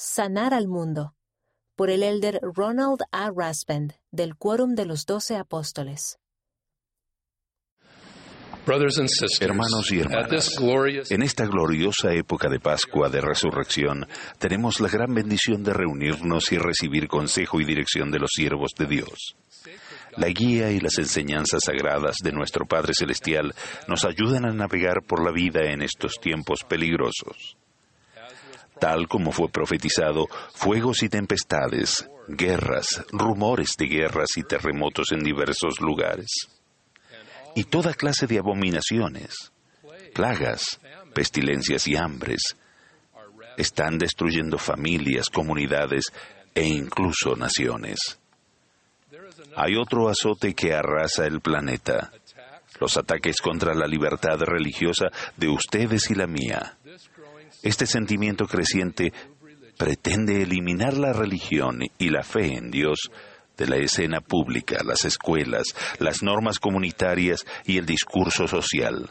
Sanar al Mundo, por el elder Ronald A. Raspend, del Quórum de los Doce Apóstoles. Hermanos y hermanas, en esta gloriosa época de Pascua de Resurrección, tenemos la gran bendición de reunirnos y recibir consejo y dirección de los siervos de Dios. La guía y las enseñanzas sagradas de nuestro Padre Celestial nos ayudan a navegar por la vida en estos tiempos peligrosos. Tal como fue profetizado, fuegos y tempestades, guerras, rumores de guerras y terremotos en diversos lugares y toda clase de abominaciones, plagas, pestilencias y hambres. Están destruyendo familias, comunidades e incluso naciones. Hay otro azote que arrasa el planeta, los ataques contra la libertad religiosa de ustedes y la mía. Este sentimiento creciente pretende eliminar la religión y la fe en Dios de la escena pública, las escuelas, las normas comunitarias y el discurso social.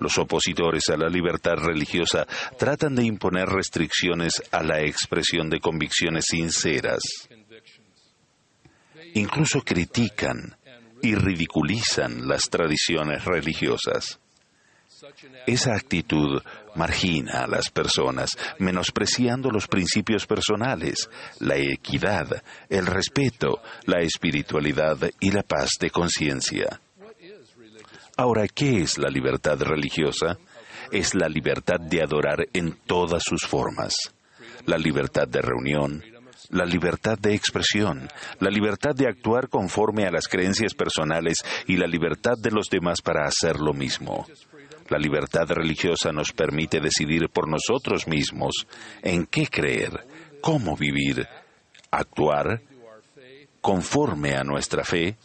Los opositores a la libertad religiosa tratan de imponer restricciones a la expresión de convicciones sinceras. Incluso critican y ridiculizan las tradiciones religiosas. Esa actitud margina a las personas, menospreciando los principios personales, la equidad, el respeto, la espiritualidad y la paz de conciencia. Ahora, ¿qué es la libertad religiosa? Es la libertad de adorar en todas sus formas, la libertad de reunión, la libertad de expresión, la libertad de actuar conforme a las creencias personales y la libertad de los demás para hacer lo mismo. La libertad religiosa nos permite decidir por nosotros mismos en qué creer, cómo vivir, actuar conforme a nuestra fe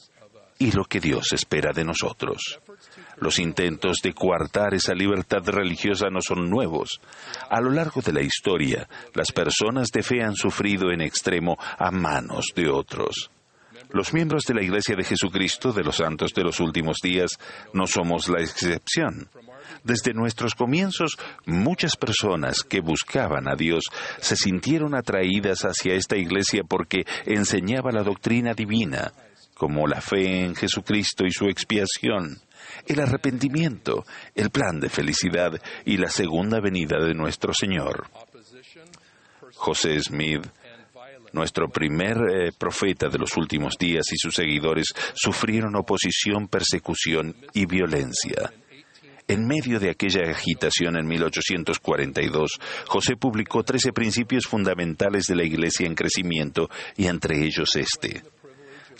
y lo que Dios espera de nosotros. Los intentos de coartar esa libertad religiosa no son nuevos. A lo largo de la historia, las personas de fe han sufrido en extremo a manos de otros. Los miembros de la Iglesia de Jesucristo de los Santos de los Últimos Días no somos la excepción. Desde nuestros comienzos, muchas personas que buscaban a Dios se sintieron atraídas hacia esta iglesia porque enseñaba la doctrina divina, como la fe en Jesucristo y su expiación, el arrepentimiento, el plan de felicidad y la segunda venida de nuestro Señor. José Smith, nuestro primer eh, profeta de los últimos días y sus seguidores sufrieron oposición, persecución y violencia. En medio de aquella agitación en 1842, José publicó trece principios fundamentales de la Iglesia en crecimiento y entre ellos este.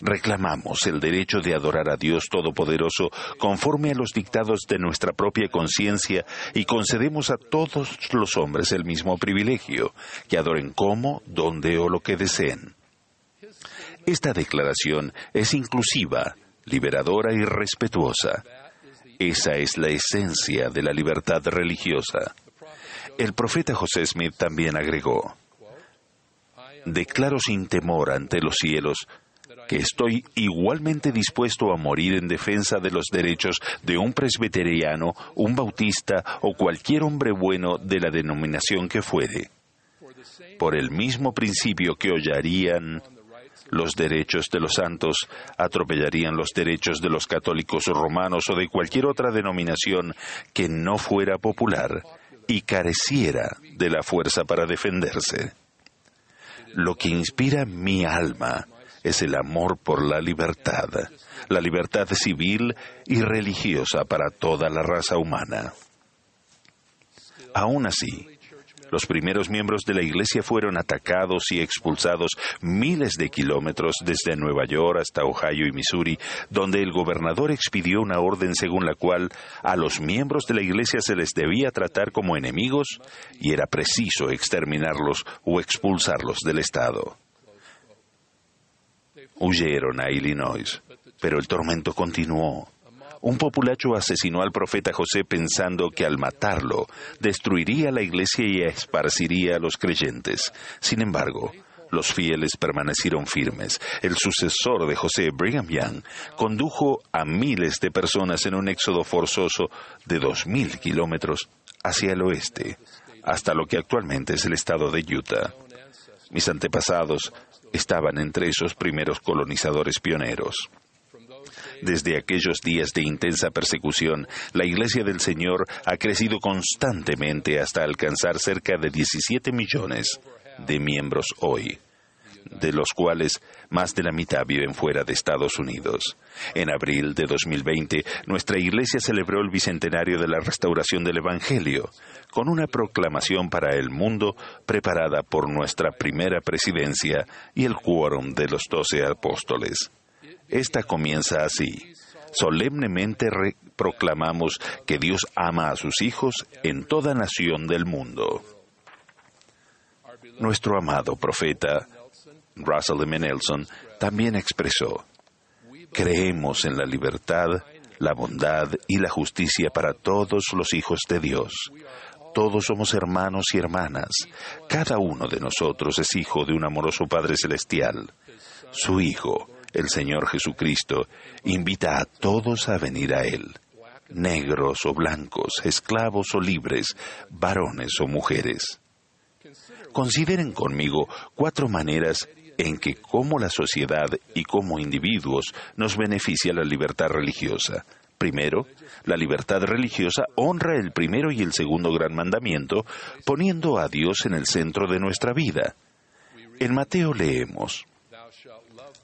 Reclamamos el derecho de adorar a Dios Todopoderoso conforme a los dictados de nuestra propia conciencia y concedemos a todos los hombres el mismo privilegio, que adoren como, donde o lo que deseen. Esta declaración es inclusiva, liberadora y respetuosa. Esa es la esencia de la libertad religiosa. El profeta José Smith también agregó, Declaro sin temor ante los cielos que estoy igualmente dispuesto a morir en defensa de los derechos de un presbiteriano, un bautista o cualquier hombre bueno de la denominación que fuere. Por el mismo principio que hollarían los derechos de los santos atropellarían los derechos de los católicos romanos o de cualquier otra denominación que no fuera popular y careciera de la fuerza para defenderse. Lo que inspira mi alma es el amor por la libertad, la libertad civil y religiosa para toda la raza humana. Aún así, los primeros miembros de la Iglesia fueron atacados y expulsados miles de kilómetros desde Nueva York hasta Ohio y Missouri, donde el gobernador expidió una orden según la cual a los miembros de la Iglesia se les debía tratar como enemigos y era preciso exterminarlos o expulsarlos del Estado. Huyeron a Illinois, pero el tormento continuó. Un populacho asesinó al profeta José pensando que al matarlo destruiría la iglesia y esparciría a los creyentes. Sin embargo, los fieles permanecieron firmes. El sucesor de José, Brigham Young, condujo a miles de personas en un éxodo forzoso de dos mil kilómetros hacia el oeste, hasta lo que actualmente es el estado de Utah. Mis antepasados estaban entre esos primeros colonizadores pioneros. Desde aquellos días de intensa persecución, la Iglesia del Señor ha crecido constantemente hasta alcanzar cerca de 17 millones de miembros hoy de los cuales más de la mitad viven fuera de Estados Unidos. En abril de 2020, nuestra iglesia celebró el bicentenario de la restauración del Evangelio, con una proclamación para el mundo preparada por nuestra primera presidencia y el quórum de los doce apóstoles. Esta comienza así. Solemnemente proclamamos que Dios ama a sus hijos en toda nación del mundo. Nuestro amado profeta Russell M. Nelson, también expresó, creemos en la libertad, la bondad y la justicia para todos los hijos de Dios. Todos somos hermanos y hermanas. Cada uno de nosotros es hijo de un amoroso Padre Celestial. Su Hijo, el Señor Jesucristo, invita a todos a venir a Él, negros o blancos, esclavos o libres, varones o mujeres. Consideren conmigo cuatro maneras en que como la sociedad y como individuos nos beneficia la libertad religiosa. Primero, la libertad religiosa honra el primero y el segundo gran mandamiento, poniendo a Dios en el centro de nuestra vida. En Mateo leemos,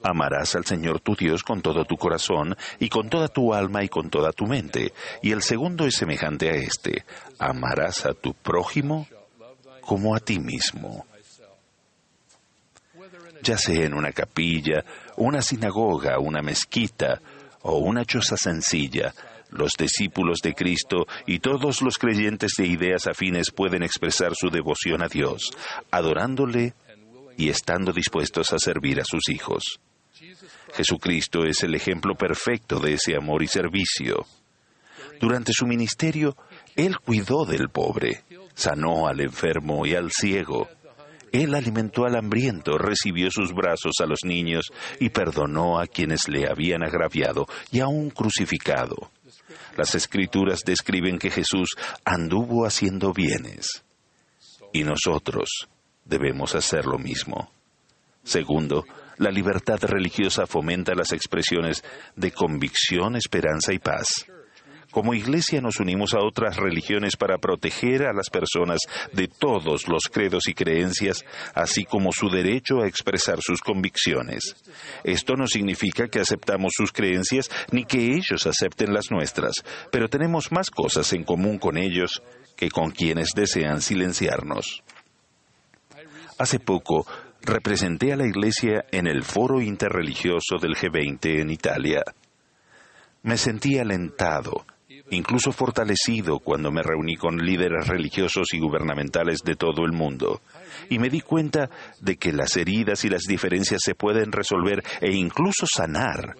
Amarás al Señor tu Dios con todo tu corazón y con toda tu alma y con toda tu mente. Y el segundo es semejante a este, amarás a tu prójimo como a ti mismo ya sea en una capilla, una sinagoga, una mezquita o una choza sencilla, los discípulos de Cristo y todos los creyentes de ideas afines pueden expresar su devoción a Dios, adorándole y estando dispuestos a servir a sus hijos. Jesucristo es el ejemplo perfecto de ese amor y servicio. Durante su ministerio, Él cuidó del pobre, sanó al enfermo y al ciego, él alimentó al hambriento, recibió sus brazos a los niños y perdonó a quienes le habían agraviado y aún crucificado. Las escrituras describen que Jesús anduvo haciendo bienes y nosotros debemos hacer lo mismo. Segundo, la libertad religiosa fomenta las expresiones de convicción, esperanza y paz. Como iglesia nos unimos a otras religiones para proteger a las personas de todos los credos y creencias, así como su derecho a expresar sus convicciones. Esto no significa que aceptamos sus creencias ni que ellos acepten las nuestras, pero tenemos más cosas en común con ellos que con quienes desean silenciarnos. Hace poco representé a la Iglesia en el foro interreligioso del G20 en Italia. Me sentí alentado incluso fortalecido cuando me reuní con líderes religiosos y gubernamentales de todo el mundo. Y me di cuenta de que las heridas y las diferencias se pueden resolver e incluso sanar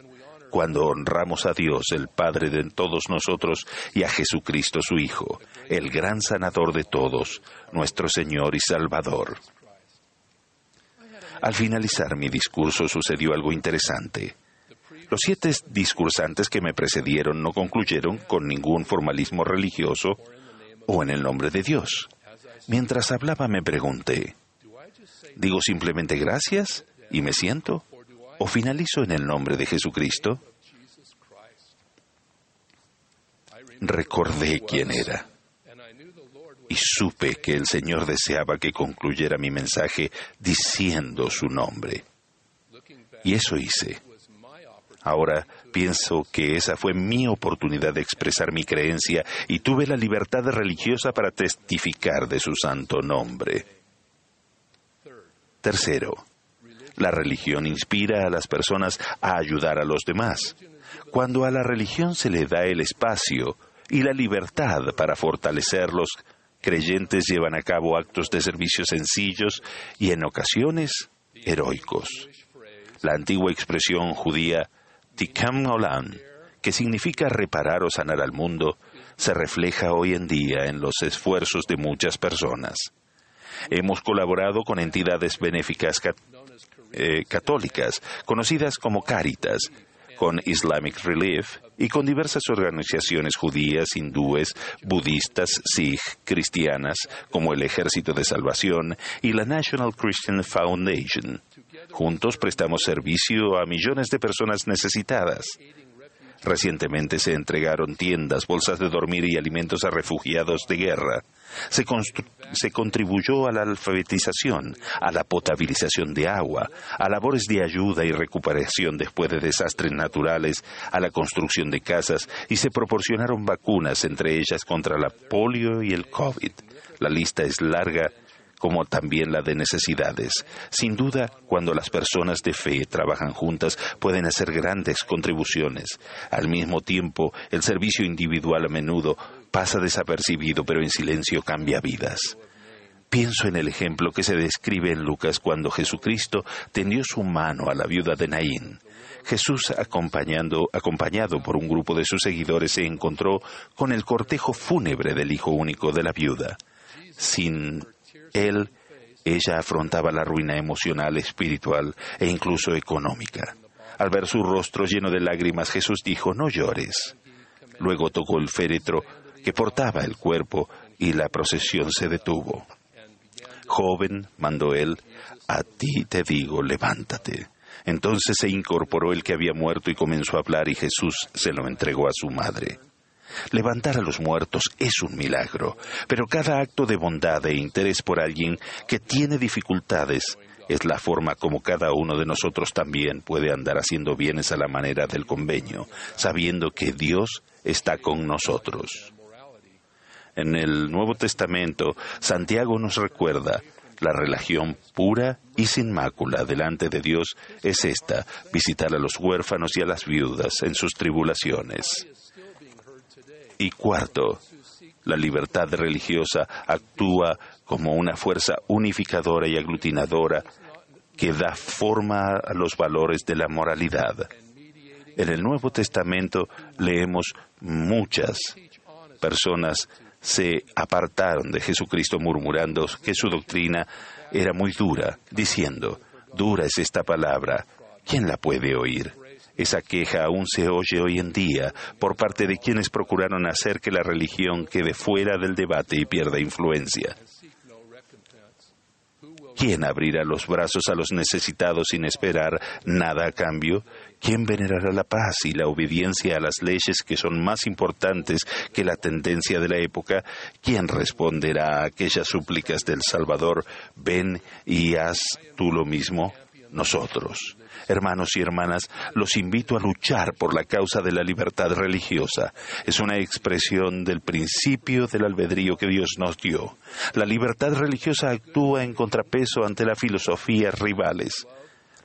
cuando honramos a Dios, el Padre de todos nosotros, y a Jesucristo su Hijo, el gran sanador de todos, nuestro Señor y Salvador. Al finalizar mi discurso sucedió algo interesante. Los siete discursantes que me precedieron no concluyeron con ningún formalismo religioso o en el nombre de Dios. Mientras hablaba me pregunté, ¿digo simplemente gracias y me siento? ¿O finalizo en el nombre de Jesucristo? Recordé quién era y supe que el Señor deseaba que concluyera mi mensaje diciendo su nombre. Y eso hice. Ahora pienso que esa fue mi oportunidad de expresar mi creencia y tuve la libertad religiosa para testificar de su santo nombre. Tercero, la religión inspira a las personas a ayudar a los demás. Cuando a la religión se le da el espacio y la libertad para fortalecerlos, creyentes llevan a cabo actos de servicio sencillos y en ocasiones heroicos. La antigua expresión judía Tikam Olam, que significa reparar o sanar al mundo, se refleja hoy en día en los esfuerzos de muchas personas. Hemos colaborado con entidades benéficas eh, católicas, conocidas como Cáritas, con Islamic Relief y con diversas organizaciones judías, hindúes, budistas, sikh, cristianas, como el Ejército de Salvación y la National Christian Foundation. Juntos prestamos servicio a millones de personas necesitadas. Recientemente se entregaron tiendas, bolsas de dormir y alimentos a refugiados de guerra. Se, contribuyó a la alfabetización, a la potabilización de agua, a labores de ayuda y recuperación después de desastres naturales, a la construcción de casas y se proporcionaron vacunas, entre ellas contra la polio y el COVID. La lista es larga como también la de necesidades. Sin duda, cuando las personas de fe trabajan juntas, pueden hacer grandes contribuciones. Al mismo tiempo, el servicio individual a menudo pasa desapercibido, pero en silencio cambia vidas. Pienso en el ejemplo que se describe en Lucas cuando Jesucristo tendió su mano a la viuda de Naín. Jesús, acompañando, acompañado por un grupo de sus seguidores, se encontró con el cortejo fúnebre del hijo único de la viuda. Sin él, ella afrontaba la ruina emocional, espiritual e incluso económica. Al ver su rostro lleno de lágrimas, Jesús dijo, no llores. Luego tocó el féretro que portaba el cuerpo y la procesión se detuvo. Joven, mandó él, a ti te digo, levántate. Entonces se incorporó el que había muerto y comenzó a hablar y Jesús se lo entregó a su madre. Levantar a los muertos es un milagro, pero cada acto de bondad e interés por alguien que tiene dificultades es la forma como cada uno de nosotros también puede andar haciendo bienes a la manera del convenio, sabiendo que Dios está con nosotros. En el Nuevo Testamento, Santiago nos recuerda, la religión pura y sin mácula delante de Dios es esta, visitar a los huérfanos y a las viudas en sus tribulaciones. Y cuarto, la libertad religiosa actúa como una fuerza unificadora y aglutinadora que da forma a los valores de la moralidad. En el Nuevo Testamento leemos muchas personas se apartaron de Jesucristo murmurando que su doctrina era muy dura, diciendo, dura es esta palabra, ¿quién la puede oír? Esa queja aún se oye hoy en día por parte de quienes procuraron hacer que la religión quede fuera del debate y pierda influencia. ¿Quién abrirá los brazos a los necesitados sin esperar nada a cambio? ¿Quién venerará la paz y la obediencia a las leyes que son más importantes que la tendencia de la época? ¿Quién responderá a aquellas súplicas del Salvador? Ven y haz tú lo mismo. Nosotros. Hermanos y hermanas, los invito a luchar por la causa de la libertad religiosa. Es una expresión del principio del albedrío que Dios nos dio. La libertad religiosa actúa en contrapeso ante las filosofías rivales.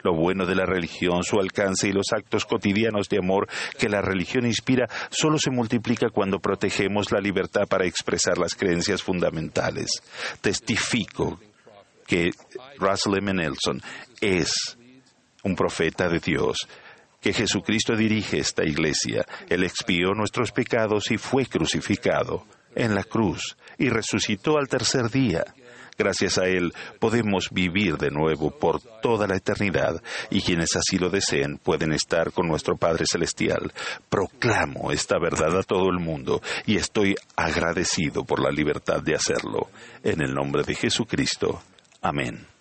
Lo bueno de la religión, su alcance y los actos cotidianos de amor que la religión inspira solo se multiplica cuando protegemos la libertad para expresar las creencias fundamentales. Testifico que Russell M. Nelson es un profeta de Dios, que Jesucristo dirige esta iglesia. Él expió nuestros pecados y fue crucificado en la cruz y resucitó al tercer día. Gracias a Él podemos vivir de nuevo por toda la eternidad y quienes así lo deseen pueden estar con nuestro Padre Celestial. Proclamo esta verdad a todo el mundo y estoy agradecido por la libertad de hacerlo. En el nombre de Jesucristo. Amén.